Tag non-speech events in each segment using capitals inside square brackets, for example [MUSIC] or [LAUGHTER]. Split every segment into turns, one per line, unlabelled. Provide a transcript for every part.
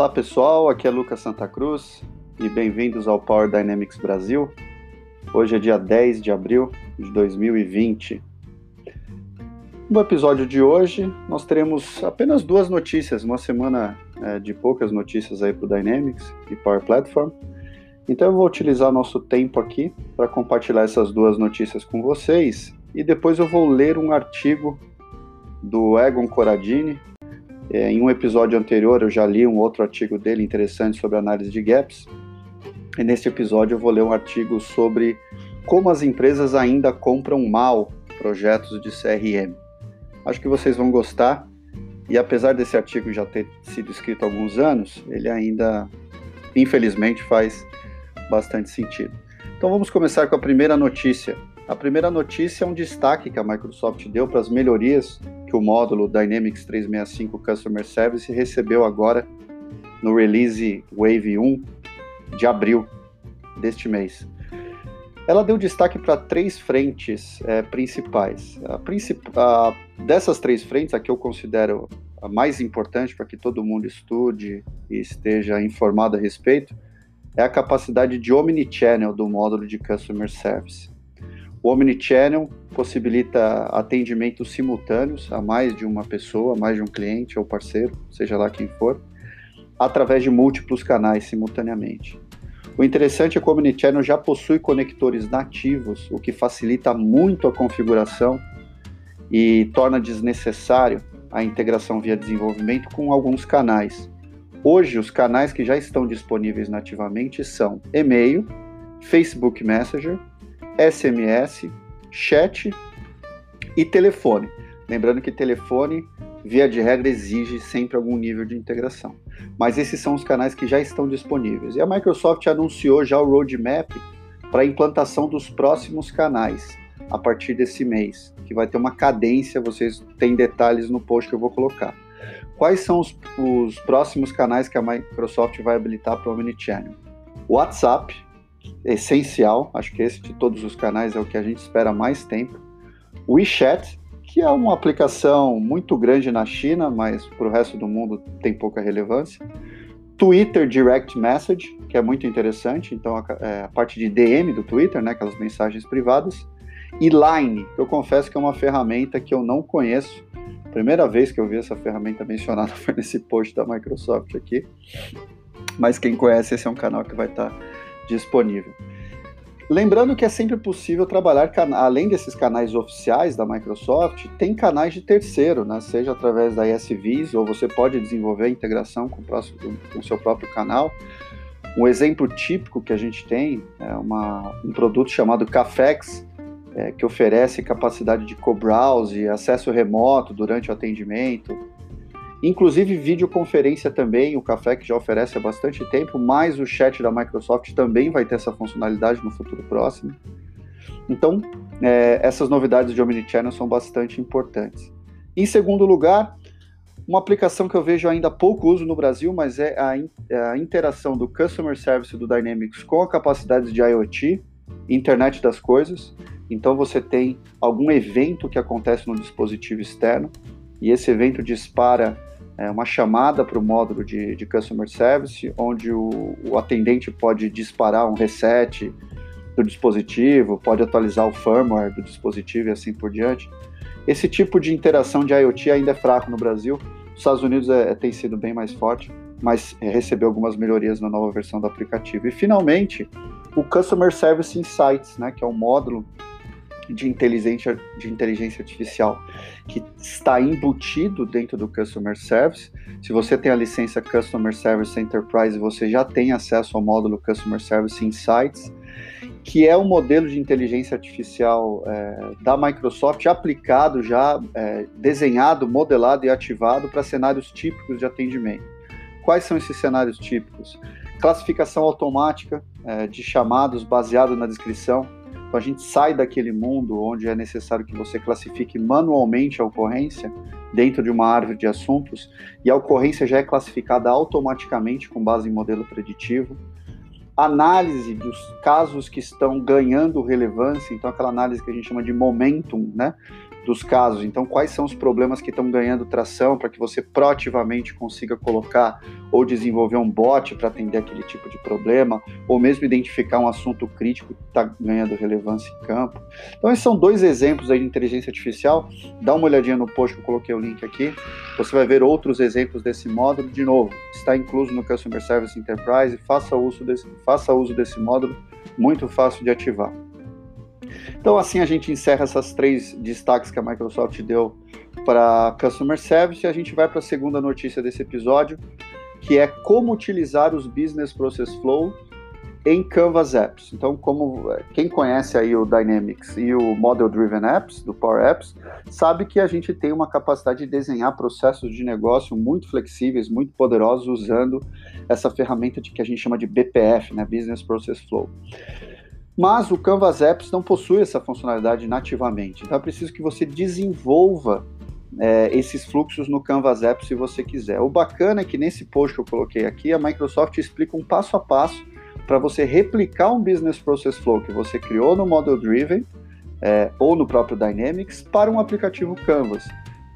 Olá pessoal, aqui é Lucas Santa Cruz e bem-vindos ao Power Dynamics Brasil. Hoje é dia 10 de abril de 2020. No episódio de hoje, nós teremos apenas duas notícias, uma semana é, de poucas notícias aí para o Dynamics e Power Platform. Então eu vou utilizar nosso tempo aqui para compartilhar essas duas notícias com vocês e depois eu vou ler um artigo do Egon Corradini, é, em um episódio anterior eu já li um outro artigo dele interessante sobre análise de gaps. E neste episódio eu vou ler um artigo sobre como as empresas ainda compram mal projetos de CRM. Acho que vocês vão gostar. E apesar desse artigo já ter sido escrito há alguns anos, ele ainda, infelizmente, faz bastante sentido. Então vamos começar com a primeira notícia. A primeira notícia é um destaque que a Microsoft deu para as melhorias que o módulo Dynamics 365 Customer Service recebeu agora no release Wave 1 de abril deste mês. Ela deu destaque para três frentes é, principais. A princip... a... Dessas três frentes, a que eu considero a mais importante para que todo mundo estude e esteja informado a respeito, é a capacidade de omnichannel do módulo de Customer Service. O Omnichannel possibilita atendimentos simultâneos a mais de uma pessoa, mais de um cliente ou parceiro, seja lá quem for, através de múltiplos canais simultaneamente. O interessante é que o Omnichannel já possui conectores nativos, o que facilita muito a configuração e torna desnecessário a integração via desenvolvimento com alguns canais. Hoje, os canais que já estão disponíveis nativamente são e-mail, Facebook Messenger, SMS, chat e telefone. Lembrando que telefone, via de regra, exige sempre algum nível de integração. Mas esses são os canais que já estão disponíveis. E a Microsoft anunciou já o roadmap para a implantação dos próximos canais a partir desse mês, que vai ter uma cadência, vocês têm detalhes no post que eu vou colocar. Quais são os, os próximos canais que a Microsoft vai habilitar para o Omnichannel? WhatsApp, essencial, acho que esse de todos os canais é o que a gente espera mais tempo. O WeChat, que é uma aplicação muito grande na China, mas para o resto do mundo tem pouca relevância. Twitter Direct Message, que é muito interessante, então a, é, a parte de DM do Twitter, né, aquelas mensagens privadas. E Line, que eu confesso que é uma ferramenta que eu não conheço. Primeira vez que eu vi essa ferramenta mencionada [LAUGHS] foi nesse post da Microsoft aqui. Mas quem conhece, esse é um canal que vai estar tá disponível. Lembrando que é sempre possível trabalhar, além desses canais oficiais da Microsoft, tem canais de terceiro, né? seja através da ESVs, ou você pode desenvolver a integração com o, próximo, com seu próprio canal. Um exemplo típico que a gente tem é uma, um produto chamado Cafex, é, que oferece capacidade de co-browse, acesso remoto durante o atendimento, Inclusive videoconferência também, o Café que já oferece há bastante tempo, mas o chat da Microsoft também vai ter essa funcionalidade no futuro próximo. Então, é, essas novidades de Omnichannel são bastante importantes. Em segundo lugar, uma aplicação que eu vejo ainda pouco uso no Brasil, mas é a, é a interação do Customer Service do Dynamics com a capacidade de IoT, Internet das Coisas. Então, você tem algum evento que acontece no dispositivo externo e esse evento dispara é, uma chamada para o módulo de, de Customer Service, onde o, o atendente pode disparar um reset do dispositivo, pode atualizar o firmware do dispositivo e assim por diante. Esse tipo de interação de IoT ainda é fraco no Brasil. Os Estados Unidos é, tem sido bem mais forte, mas recebeu algumas melhorias na nova versão do aplicativo. E finalmente, o Customer Service Insights, né, que é um módulo de inteligência, de inteligência artificial que está embutido dentro do Customer Service. Se você tem a licença Customer Service Enterprise, você já tem acesso ao módulo Customer Service Insights, que é um modelo de inteligência artificial é, da Microsoft aplicado, já é, desenhado, modelado e ativado para cenários típicos de atendimento. Quais são esses cenários típicos? Classificação automática é, de chamados baseado na descrição então a gente sai daquele mundo onde é necessário que você classifique manualmente a ocorrência dentro de uma árvore de assuntos e a ocorrência já é classificada automaticamente com base em modelo preditivo. Análise dos casos que estão ganhando relevância, então aquela análise que a gente chama de momentum, né? Dos casos. Então, quais são os problemas que estão ganhando tração para que você proativamente consiga colocar ou desenvolver um bot para atender aquele tipo de problema, ou mesmo identificar um assunto crítico que está ganhando relevância em campo. Então, esses são dois exemplos aí de inteligência artificial. Dá uma olhadinha no post que eu coloquei o link aqui. Você vai ver outros exemplos desse módulo. De novo, está incluso no Customer Service Enterprise. Faça uso desse, faça uso desse módulo, muito fácil de ativar. Então, assim a gente encerra essas três destaques que a Microsoft deu para Customer Service e a gente vai para a segunda notícia desse episódio, que é como utilizar os Business Process Flow em Canvas Apps. Então, como quem conhece aí o Dynamics e o Model Driven Apps do Power Apps, sabe que a gente tem uma capacidade de desenhar processos de negócio muito flexíveis, muito poderosos usando essa ferramenta de que a gente chama de BPF, né, Business Process Flow. Mas o Canvas Apps não possui essa funcionalidade nativamente. Então é preciso que você desenvolva é, esses fluxos no Canvas Apps se você quiser. O bacana é que nesse post que eu coloquei aqui, a Microsoft explica um passo a passo para você replicar um Business Process Flow que você criou no Model Driven é, ou no próprio Dynamics para um aplicativo Canvas.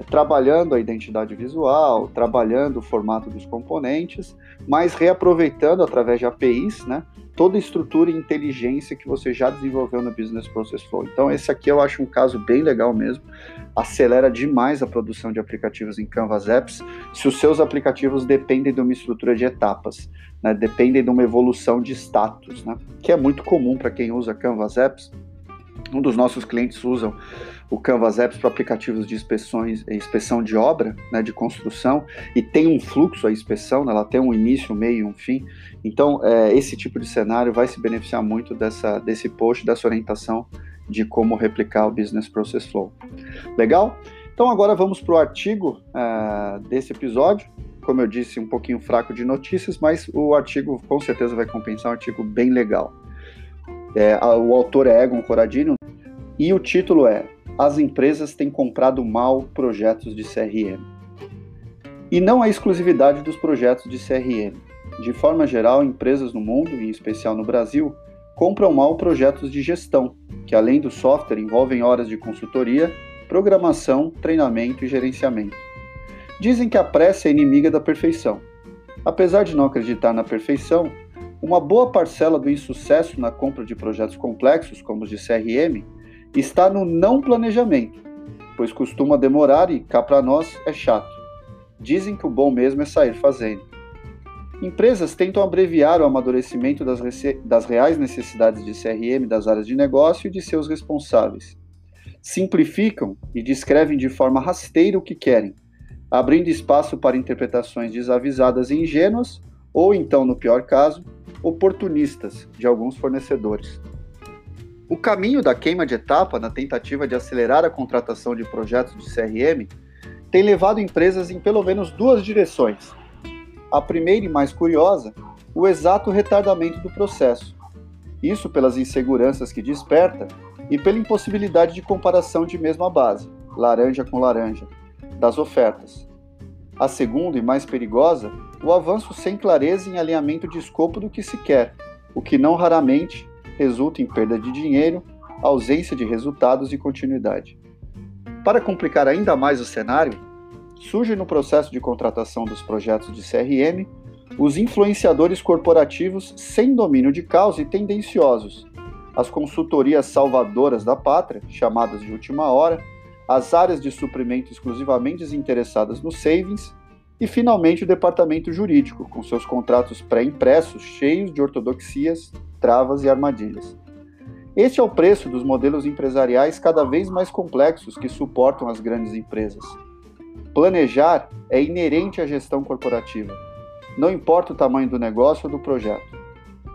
É, trabalhando a identidade visual, trabalhando o formato dos componentes, mas reaproveitando através de APIs, né, toda a estrutura e inteligência que você já desenvolveu no Business Process Flow. Então, esse aqui eu acho um caso bem legal mesmo. Acelera demais a produção de aplicativos em Canvas Apps se os seus aplicativos dependem de uma estrutura de etapas, né? dependem de uma evolução de status, né? que é muito comum para quem usa Canvas Apps. Um dos nossos clientes usam o Canvas Apps para aplicativos de inspeções, inspeção de obra, né, de construção, e tem um fluxo a inspeção, né, ela tem um início, um meio e um fim. Então, é, esse tipo de cenário vai se beneficiar muito dessa, desse post, dessa orientação de como replicar o Business Process Flow. Legal? Então, agora vamos para o artigo é, desse episódio. Como eu disse, um pouquinho fraco de notícias, mas o artigo com certeza vai compensar um artigo bem legal. É, o autor é Egon Coradino e o título é as empresas têm comprado mal projetos de CRM. E não é exclusividade dos projetos de CRM. De forma geral, empresas no mundo, e em especial no Brasil, compram mal projetos de gestão, que além do software envolvem horas de consultoria, programação, treinamento e gerenciamento. Dizem que a pressa é inimiga da perfeição. Apesar de não acreditar na perfeição, uma boa parcela do insucesso na compra de projetos complexos, como os de CRM, está no não planejamento, pois costuma demorar e cá para nós é chato. Dizem que o bom mesmo é sair fazendo. Empresas tentam abreviar o amadurecimento das, das reais necessidades de CRM das áreas de negócio e de seus responsáveis. Simplificam e descrevem de forma rasteira o que querem, abrindo espaço para interpretações desavisadas e ingênuas, ou então, no pior caso, oportunistas de alguns fornecedores. O caminho da queima de etapa na tentativa de acelerar a contratação de projetos de CRM tem levado empresas em pelo menos duas direções. A primeira e mais curiosa, o exato retardamento do processo. Isso pelas inseguranças que desperta e pela impossibilidade de comparação de mesma base, laranja com laranja, das ofertas. A segunda e mais perigosa, o avanço sem clareza em alinhamento de escopo do que se quer, o que não raramente resulta em perda de dinheiro, ausência de resultados e continuidade. Para complicar ainda mais o cenário, surge no processo de contratação dos projetos de CRM os influenciadores corporativos sem domínio de causa e tendenciosos, as consultorias salvadoras da pátria, chamadas de última hora, as áreas de suprimento exclusivamente desinteressadas nos savings e, finalmente, o departamento jurídico, com seus contratos pré-impressos cheios de ortodoxias, travas e armadilhas. Este é o preço dos modelos empresariais cada vez mais complexos que suportam as grandes empresas. Planejar é inerente à gestão corporativa. Não importa o tamanho do negócio ou do projeto.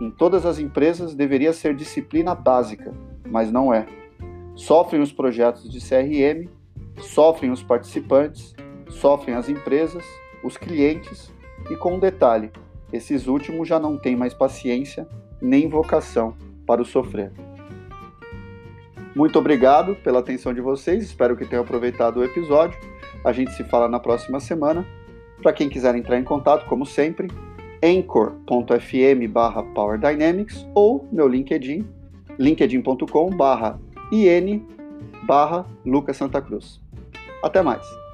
Em todas as empresas deveria ser disciplina básica, mas não é. Sofrem os projetos de CRM, sofrem os participantes, sofrem as empresas, os clientes e com um detalhe: esses últimos já não têm mais paciência nem vocação para o sofrer. Muito obrigado pela atenção de vocês, espero que tenham aproveitado o episódio. A gente se fala na próxima semana. Para quem quiser entrar em contato, como sempre, anchor.fm barra Dynamics ou meu LinkedIn, linkedin.com barra IN barra Lucas Santa Cruz. Até mais!